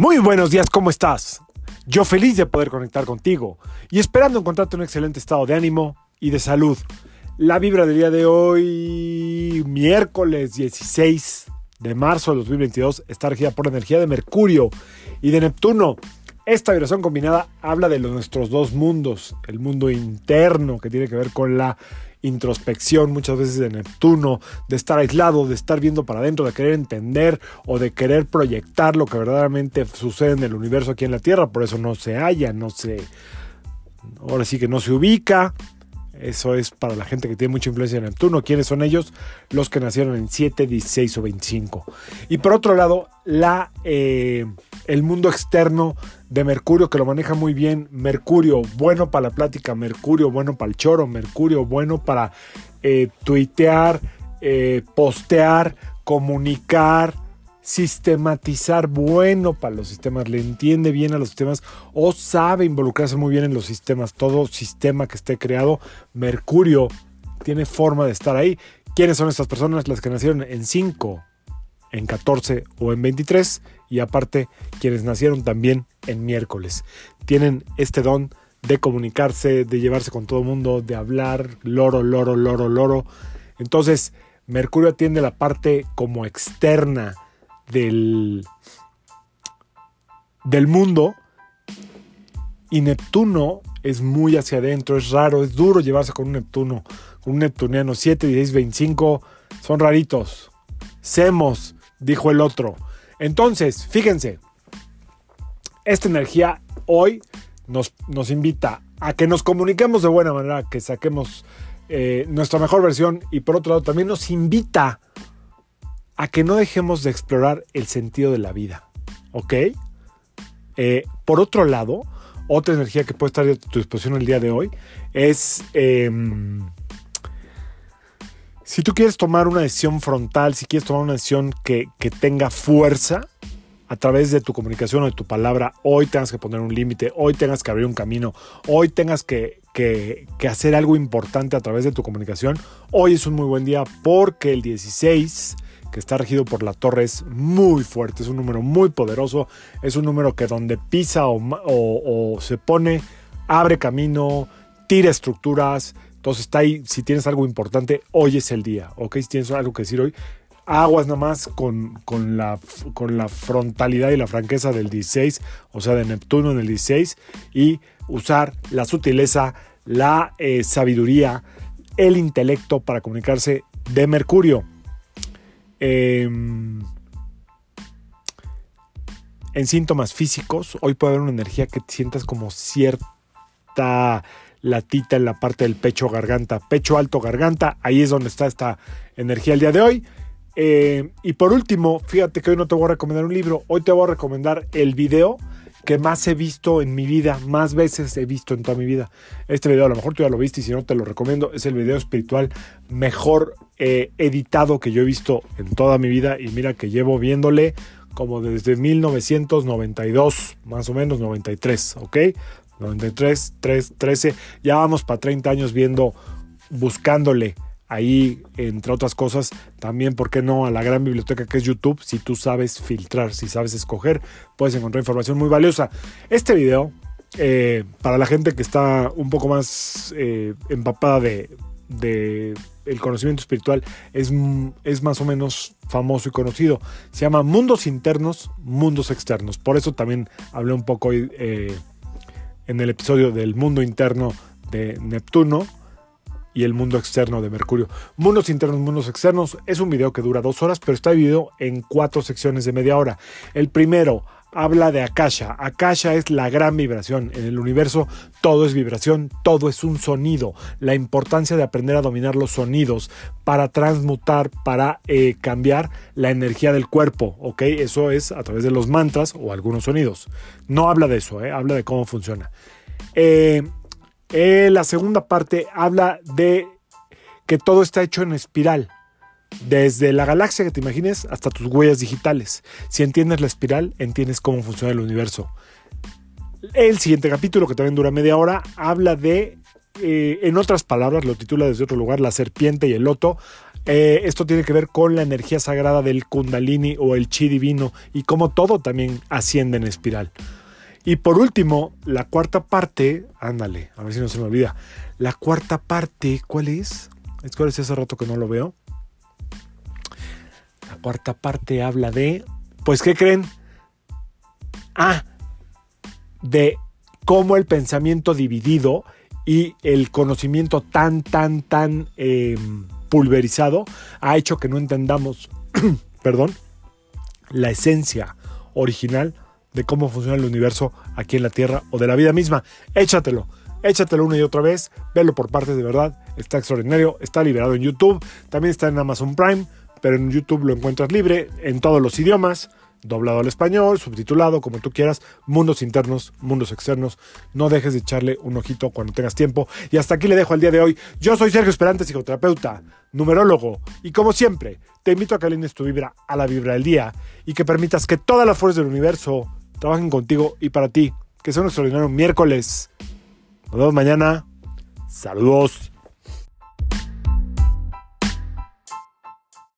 Muy buenos días, ¿cómo estás? Yo feliz de poder conectar contigo y esperando encontrarte en un excelente estado de ánimo y de salud. La vibra del día de hoy, miércoles 16 de marzo de 2022, está regida por la energía de Mercurio y de Neptuno. Esta vibración combinada habla de nuestros dos mundos, el mundo interno que tiene que ver con la introspección muchas veces de Neptuno, de estar aislado, de estar viendo para adentro, de querer entender o de querer proyectar lo que verdaderamente sucede en el universo aquí en la Tierra, por eso no se halla, no se... Ahora sí que no se ubica, eso es para la gente que tiene mucha influencia en Neptuno. ¿Quiénes son ellos? Los que nacieron en 7, 16 o 25. Y por otro lado, la, eh, el mundo externo de Mercurio, que lo maneja muy bien. Mercurio, bueno para la plática. Mercurio, bueno para el choro. Mercurio, bueno para eh, tuitear, eh, postear, comunicar sistematizar bueno para los sistemas, le entiende bien a los sistemas o sabe involucrarse muy bien en los sistemas. Todo sistema que esté creado, Mercurio tiene forma de estar ahí. ¿Quiénes son estas personas? Las que nacieron en 5, en 14 o en 23 y aparte quienes nacieron también en miércoles. Tienen este don de comunicarse, de llevarse con todo el mundo, de hablar, loro, loro, loro, loro. Entonces, Mercurio atiende la parte como externa del, del mundo y Neptuno es muy hacia adentro, es raro, es duro llevarse con un Neptuno, con un Neptuniano 7, 16, 25, son raritos. Semos, dijo el otro. Entonces, fíjense, esta energía hoy nos, nos invita a que nos comuniquemos de buena manera, que saquemos eh, nuestra mejor versión y por otro lado también nos invita a que no dejemos de explorar el sentido de la vida. ¿Ok? Eh, por otro lado, otra energía que puede estar a tu disposición el día de hoy es... Em, si tú quieres tomar una decisión frontal, si quieres tomar una decisión que, tenga fuerza a través de tu comunicación o de tu palabra, hoy tengas que poner un límite, hoy tengas que abrir un camino, hoy tengas que, que, hacer algo importante a través de tu comunicación, hoy es un muy buen día porque el 16 que está regido por la torre es muy fuerte, es un número muy poderoso, es un número que donde pisa o, se pone, abre camino, tira estructuras, entonces está ahí, si tienes algo importante, hoy es el día, ¿ok? Si tienes algo que decir hoy, aguas nada más con, con, la, con la frontalidad y la franqueza del 16, o sea, de Neptuno en el 16, y usar la sutileza, la eh, sabiduría, el intelecto para comunicarse de Mercurio. Em, en síntomas físicos, hoy puede haber una energía que sientas como cierta latita en la parte del pecho, garganta, pecho alto, garganta, ahí es donde está esta energía el día de hoy. Em, y por último, fíjate que hoy no te voy a recomendar un libro, hoy te voy a recomendar el video que más he visto en mi vida, más veces he visto en toda mi vida. Este video a lo mejor tú ya lo viste y si no te lo recomiendo, es el video espiritual mejor eh, editado que yo he visto en toda mi vida y mira que llevo viéndole como desde 1992, más o menos 93, ¿ok? 93, 3, 13, ya vamos para 30 años viendo, buscándole ahí, entre otras cosas, también, ¿por qué no?, a la gran biblioteca que es YouTube. Si tú sabes filtrar, si sabes escoger, puedes encontrar información muy valiosa. Este video, eh, para la gente que está un poco más eh, empapada de, de, el conocimiento espiritual, es, es más o menos famoso y conocido. Se llama Mundos Internos, Mundos Externos. Por eso también hablé un poco hoy eh, en el episodio del mundo interno de Neptuno y el mundo externo de Mercurio. Mundos internos, mundos externos es un video que dura dos horas, pero está dividido en cuatro secciones de media hora. El primero habla de Akasha. Akasha es la gran vibración. En el universo todo es vibración, todo es un sonido. La importancia de aprender a dominar los sonidos para transmutar, para eh, cambiar la energía del cuerpo. ¿Ok? Eso es a través de los mantras o algunos sonidos. No habla de eso, ¿eh? habla de cómo funciona. Eh, eh, la segunda parte habla de que todo está hecho en espiral. Desde la galaxia que te imagines hasta tus huellas digitales. Si entiendes la espiral, entiendes cómo funciona el universo. El siguiente capítulo, que también dura media hora, habla de, eh, en otras palabras, lo titula desde otro lugar, La serpiente y el loto. Eh, esto tiene que ver con la energía sagrada del kundalini o el chi divino y cómo todo también asciende en espiral. Y por último, la cuarta parte, ándale, a ver si no se me olvida. La cuarta parte, ¿cuál es? Es que hace rato que no lo veo. La cuarta parte habla de, pues, ¿qué creen? Ah, de cómo el pensamiento dividido y el conocimiento tan, tan, tan em, pulverizado ha hecho que no entendamos, perdón, la esencia original de cómo funciona el universo aquí en la Tierra o de la vida misma. Échatelo, échatelo una y otra vez, velo por partes de verdad, está extraordinario, está liberado en YouTube, también está en Amazon Prime, pero en YouTube lo encuentras libre en todos los idiomas doblado al español, subtitulado, como tú quieras, mundos internos, mundos externos. No dejes de echarle un ojito cuando tengas tiempo. Y hasta aquí le dejo el día de hoy. Yo soy Sergio Esperante, psicoterapeuta, numerólogo, y como siempre, te invito a que alines tu vibra a la vibra del día y que permitas que todas las fuerzas del universo trabajen contigo y para ti. Que sea un extraordinario miércoles. Nos vemos mañana. Saludos.